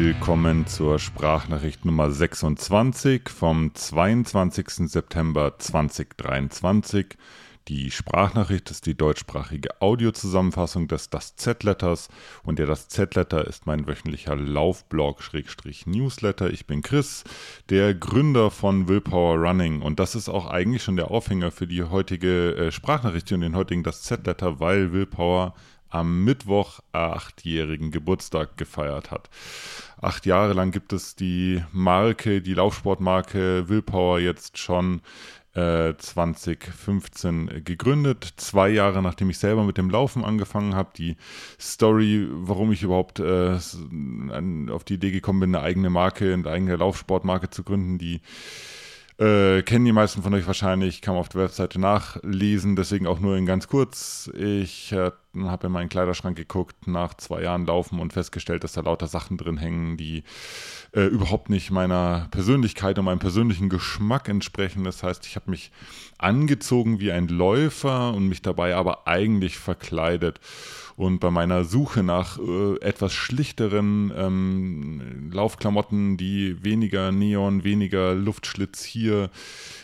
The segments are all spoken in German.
Willkommen zur Sprachnachricht Nummer 26 vom 22. September 2023. Die Sprachnachricht ist die deutschsprachige Audiozusammenfassung des Das Z-Letters und der Das Z-Letter ist mein wöchentlicher Laufblog-Newsletter. Ich bin Chris, der Gründer von Willpower Running und das ist auch eigentlich schon der Aufhänger für die heutige äh, Sprachnachricht und den heutigen Das Z-Letter, weil Willpower am Mittwoch achtjährigen Geburtstag gefeiert hat. Acht Jahre lang gibt es die Marke, die Laufsportmarke Willpower jetzt schon 2015 äh, gegründet, zwei Jahre nachdem ich selber mit dem Laufen angefangen habe. Die Story, warum ich überhaupt äh, auf die Idee gekommen bin, eine eigene Marke, eine eigene Laufsportmarke zu gründen, die äh, kennen die meisten von euch wahrscheinlich, kann man auf der Webseite nachlesen, deswegen auch nur in ganz kurz. Ich äh, habe in meinen Kleiderschrank geguckt, nach zwei Jahren Laufen und festgestellt, dass da lauter Sachen drin hängen, die äh, überhaupt nicht meiner Persönlichkeit und meinem persönlichen Geschmack entsprechen. Das heißt, ich habe mich angezogen wie ein Läufer und mich dabei aber eigentlich verkleidet. Und bei meiner Suche nach äh, etwas schlichteren ähm, Laufklamotten, die weniger Neon, weniger Luftschlitz hier,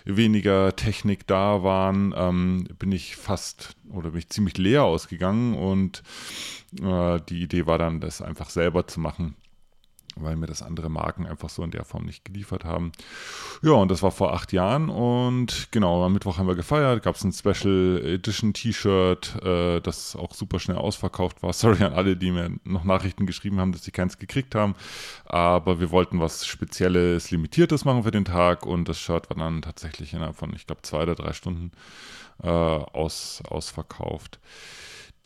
weniger Technik da waren, ähm, bin ich fast oder bin ich ziemlich leer ausgegangen und äh, die Idee war dann, das einfach selber zu machen weil mir das andere Marken einfach so in der Form nicht geliefert haben. Ja, und das war vor acht Jahren und genau, am Mittwoch haben wir gefeiert, gab es ein Special Edition T-Shirt, äh, das auch super schnell ausverkauft war. Sorry an alle, die mir noch Nachrichten geschrieben haben, dass sie keins gekriegt haben, aber wir wollten was Spezielles, Limitiertes machen für den Tag und das Shirt war dann tatsächlich innerhalb von, ich glaube, zwei oder drei Stunden äh, aus, ausverkauft.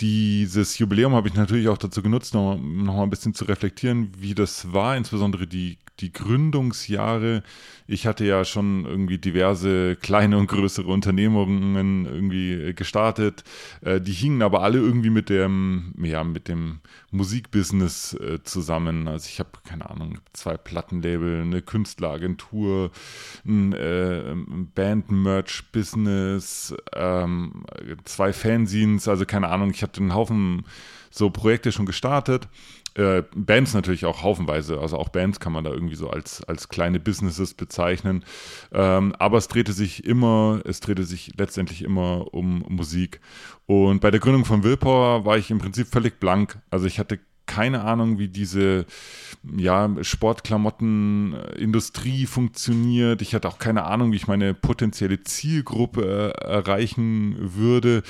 Dieses Jubiläum habe ich natürlich auch dazu genutzt, noch, noch mal ein bisschen zu reflektieren, wie das war, insbesondere die die Gründungsjahre. Ich hatte ja schon irgendwie diverse kleine und größere Unternehmungen irgendwie gestartet. Äh, die hingen aber alle irgendwie mit dem, ja, mit dem Musikbusiness äh, zusammen. Also ich habe, keine Ahnung, zwei Plattenlabel, eine Künstleragentur, ein äh, Band-Merch-Business, ähm, zwei Fanzines, also keine Ahnung, ich hatte einen Haufen so Projekte schon gestartet äh, Bands natürlich auch haufenweise, also auch Bands kann man da irgendwie so als, als kleine Businesses bezeichnen. Ähm, aber es drehte sich immer, es drehte sich letztendlich immer um Musik. Und bei der Gründung von Willpower war ich im Prinzip völlig blank. Also ich hatte keine Ahnung, wie diese ja, Sportklamottenindustrie funktioniert. Ich hatte auch keine Ahnung, wie ich meine potenzielle Zielgruppe äh, erreichen würde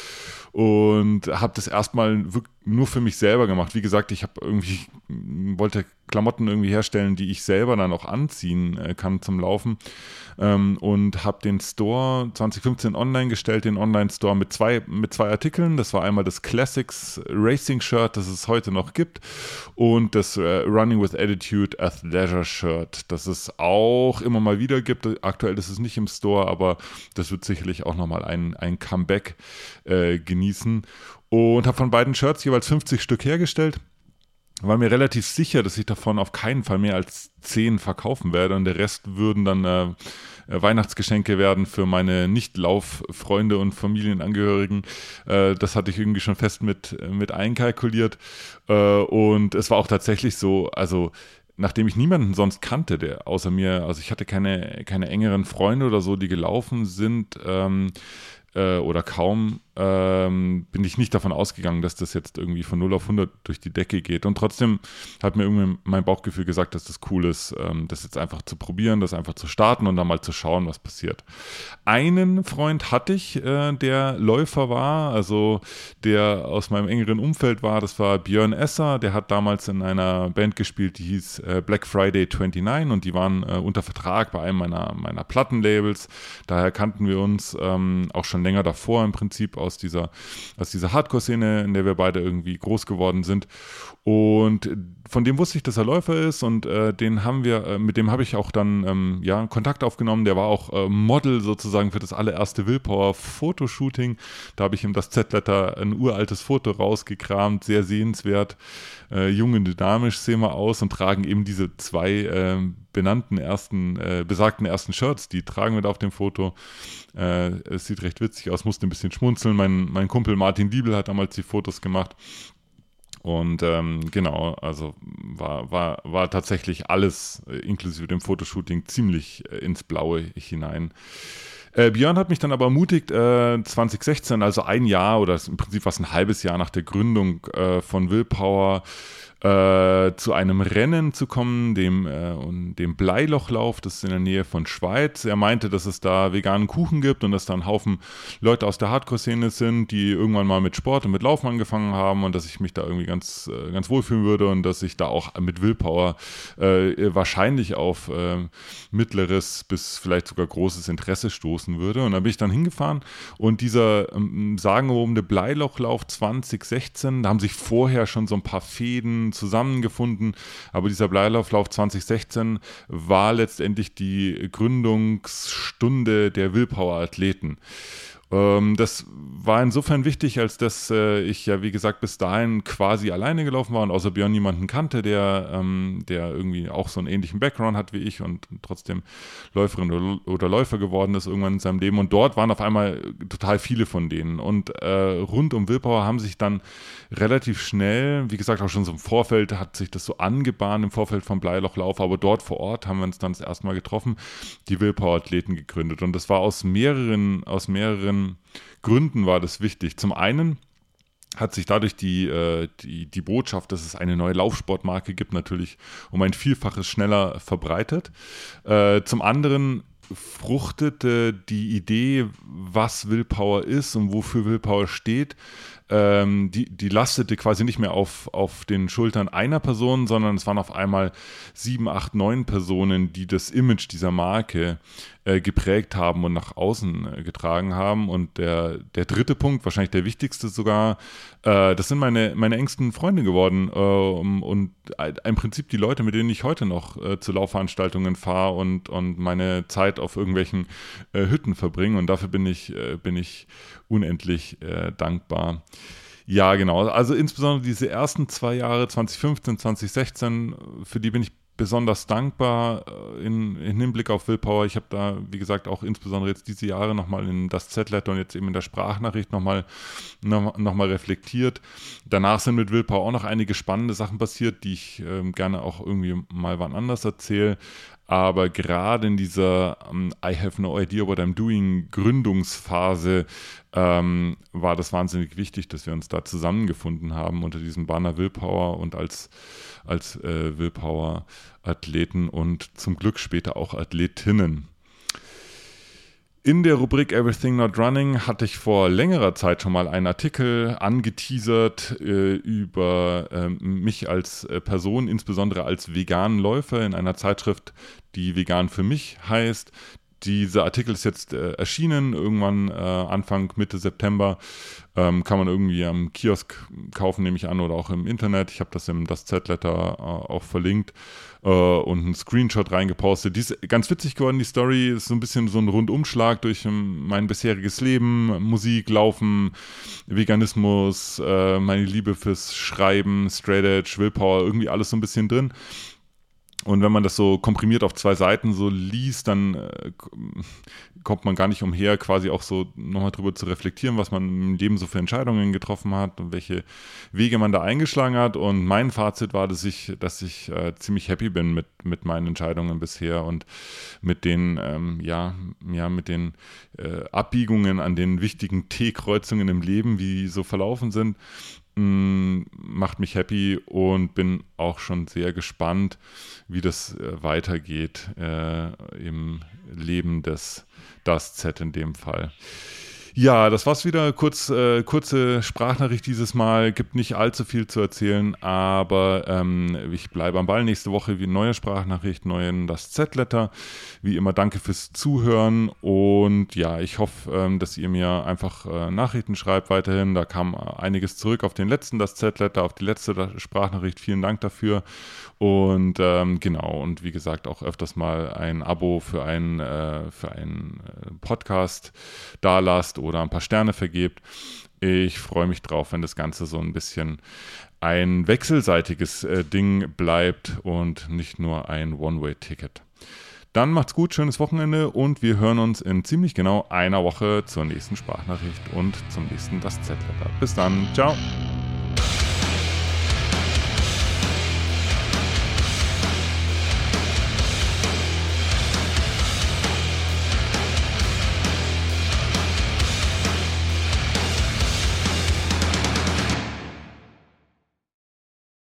und habe das erstmal nur für mich selber gemacht. Wie gesagt, ich habe irgendwie wollte Klamotten irgendwie herstellen, die ich selber dann auch anziehen äh, kann zum Laufen ähm, und habe den Store 2015 online gestellt, den Online-Store mit zwei, mit zwei Artikeln. Das war einmal das Classics Racing Shirt, das es heute noch gibt und das äh, Running with Attitude Athleisure Shirt, das es auch immer mal wieder gibt. Aktuell ist es nicht im Store, aber das wird sicherlich auch nochmal ein, ein Comeback äh, genießen und habe von beiden Shirts jeweils 50 Stück hergestellt war mir relativ sicher, dass ich davon auf keinen Fall mehr als zehn verkaufen werde und der Rest würden dann äh, äh Weihnachtsgeschenke werden für meine Nicht-Lauffreunde und Familienangehörigen. Äh, das hatte ich irgendwie schon fest mit, mit einkalkuliert. Äh, und es war auch tatsächlich so, also nachdem ich niemanden sonst kannte, der außer mir, also ich hatte keine, keine engeren Freunde oder so, die gelaufen sind ähm, äh, oder kaum, ähm, bin ich nicht davon ausgegangen, dass das jetzt irgendwie von 0 auf 100 durch die Decke geht. Und trotzdem hat mir irgendwie mein Bauchgefühl gesagt, dass das cool ist, ähm, das jetzt einfach zu probieren, das einfach zu starten und dann mal zu schauen, was passiert. Einen Freund hatte ich, äh, der Läufer war, also der aus meinem engeren Umfeld war, das war Björn Esser, der hat damals in einer Band gespielt, die hieß äh, Black Friday 29 und die waren äh, unter Vertrag bei einem meiner, meiner Plattenlabels. Daher kannten wir uns ähm, auch schon länger davor im Prinzip aus aus dieser, aus dieser Hardcore-Szene, in der wir beide irgendwie groß geworden sind. Und von dem wusste ich, dass er Läufer ist und äh, den haben wir, äh, mit dem habe ich auch dann ähm, ja, Kontakt aufgenommen. Der war auch äh, Model sozusagen für das allererste Willpower-Fotoshooting. Da habe ich ihm das Z-Letter, ein uraltes Foto rausgekramt, sehr sehenswert. Äh, jung und dynamisch sehen wir aus und tragen eben diese zwei äh, benannten ersten, äh, besagten ersten Shirts. Die tragen wir da auf dem Foto. es sieht recht witzig aus, musste ein bisschen schmunzeln. Mein, mein Kumpel Martin Diebel hat damals die Fotos gemacht. Und ähm, genau, also war, war, war tatsächlich alles äh, inklusive dem Fotoshooting ziemlich äh, ins Blaue hinein. Äh, Björn hat mich dann aber ermutigt, äh, 2016, also ein Jahr oder im Prinzip fast ein halbes Jahr nach der Gründung äh, von Willpower, äh, zu einem Rennen zu kommen, dem, äh, dem Bleilochlauf, das ist in der Nähe von Schweiz. Er meinte, dass es da veganen Kuchen gibt und dass da ein Haufen Leute aus der Hardcore-Szene sind, die irgendwann mal mit Sport und mit Laufen angefangen haben und dass ich mich da irgendwie ganz, äh, ganz wohlfühlen würde und dass ich da auch mit Willpower äh, wahrscheinlich auf äh, mittleres bis vielleicht sogar großes Interesse stoßen würde. Und da bin ich dann hingefahren und dieser ähm, sagenumwobene Bleilochlauf 2016, da haben sich vorher schon so ein paar Fäden zusammengefunden. Aber dieser Bleilauflauf 2016 war letztendlich die Gründungsstunde der Willpower-Athleten. Ähm, das war insofern wichtig, als dass äh, ich ja, wie gesagt, bis dahin quasi alleine gelaufen war und außer Björn niemanden kannte, der, ähm, der irgendwie auch so einen ähnlichen Background hat wie ich und trotzdem Läuferin oder, Läufer geworden ist irgendwann in seinem Leben. Und dort waren auf einmal total viele von denen. Und äh, rund um Willpower haben sich dann relativ schnell, wie gesagt, auch schon so im Vorfeld hat sich das so angebahnt im Vorfeld vom Bleilochlauf, aber dort vor Ort haben wir uns dann das erste Mal getroffen, die Willpower-Athleten gegründet. Und das war aus mehreren, aus mehreren Gründen war das wichtig. Zum einen hat sich dadurch die, äh, die, die Botschaft, dass es eine neue Laufsportmarke gibt, natürlich um ein Vielfaches schneller verbreitet. Äh, zum anderen fruchtete die Idee, was Willpower ist und wofür Willpower steht, ähm, die, die lastete quasi nicht mehr auf, auf den Schultern einer Person, sondern es waren auf einmal sieben, acht, neun Personen, die das Image dieser Marke äh, geprägt haben und nach außen äh, getragen haben. Und der, der dritte Punkt, wahrscheinlich der wichtigste sogar, äh, das sind meine, meine engsten Freunde geworden äh, und im Prinzip die Leute, mit denen ich heute noch äh, zu Laufveranstaltungen fahre und, und meine Zeit auf irgendwelchen Hütten verbringe. Und dafür bin ich, bin ich unendlich dankbar. Ja, genau. Also insbesondere diese ersten zwei Jahre, 2015, 2016, für die bin ich besonders dankbar äh, in, in Hinblick auf Willpower. Ich habe da, wie gesagt, auch insbesondere jetzt diese Jahre nochmal in das Z-Letter und jetzt eben in der Sprachnachricht nochmal noch, noch mal reflektiert. Danach sind mit Willpower auch noch einige spannende Sachen passiert, die ich ähm, gerne auch irgendwie mal wann anders erzähle. Aber gerade in dieser um, ähm, I have no idea what I'm doing Gründungsphase ähm, war das wahnsinnig wichtig, dass wir uns da zusammengefunden haben unter diesem Banner Willpower und als, als äh, Willpower-Athleten und zum Glück später auch Athletinnen. In der Rubrik Everything Not Running hatte ich vor längerer Zeit schon mal einen Artikel angeteasert äh, über äh, mich als äh, Person, insbesondere als veganen Läufer in einer Zeitschrift, die Vegan für mich heißt. Dieser Artikel ist jetzt äh, erschienen, irgendwann äh, Anfang, Mitte September. Ähm, kann man irgendwie am Kiosk kaufen, nehme ich an, oder auch im Internet. Ich habe das im Das Z-Letter äh, auch verlinkt äh, und einen Screenshot reingepostet. Die ist ganz witzig geworden, die Story ist so ein bisschen so ein Rundumschlag durch mein bisheriges Leben, Musik, Laufen, Veganismus, äh, meine Liebe fürs Schreiben, Straight Edge, Willpower, irgendwie alles so ein bisschen drin. Und wenn man das so komprimiert auf zwei Seiten so liest, dann äh, kommt man gar nicht umher, quasi auch so nochmal drüber zu reflektieren, was man im Leben so für Entscheidungen getroffen hat und welche Wege man da eingeschlagen hat. Und mein Fazit war, dass ich, dass ich äh, ziemlich happy bin mit, mit meinen Entscheidungen bisher und mit den, ähm, ja, ja, mit den äh, Abbiegungen an den wichtigen T-Kreuzungen im Leben, wie so verlaufen sind macht mich happy und bin auch schon sehr gespannt, wie das äh, weitergeht äh, im Leben des Das Z in dem Fall. Ja, das war's wieder. Kurz, äh, kurze Sprachnachricht dieses Mal. Gibt nicht allzu viel zu erzählen, aber ähm, ich bleibe am Ball. Nächste Woche wie neue Sprachnachricht, neuen das Z-Letter. Wie immer, danke fürs Zuhören und ja, ich hoffe, ähm, dass ihr mir einfach äh, Nachrichten schreibt weiterhin. Da kam einiges zurück auf den letzten das Z-Letter, auf die letzte Sprachnachricht. Vielen Dank dafür. Und ähm, genau, und wie gesagt, auch öfters mal ein Abo für einen, äh, für einen äh, Podcast da lasst oder ein paar Sterne vergebt. Ich freue mich drauf, wenn das Ganze so ein bisschen ein wechselseitiges äh, Ding bleibt und nicht nur ein One-Way-Ticket. Dann macht's gut, schönes Wochenende und wir hören uns in ziemlich genau einer Woche zur nächsten Sprachnachricht und zum nächsten Das Z-Letter. Bis dann, ciao.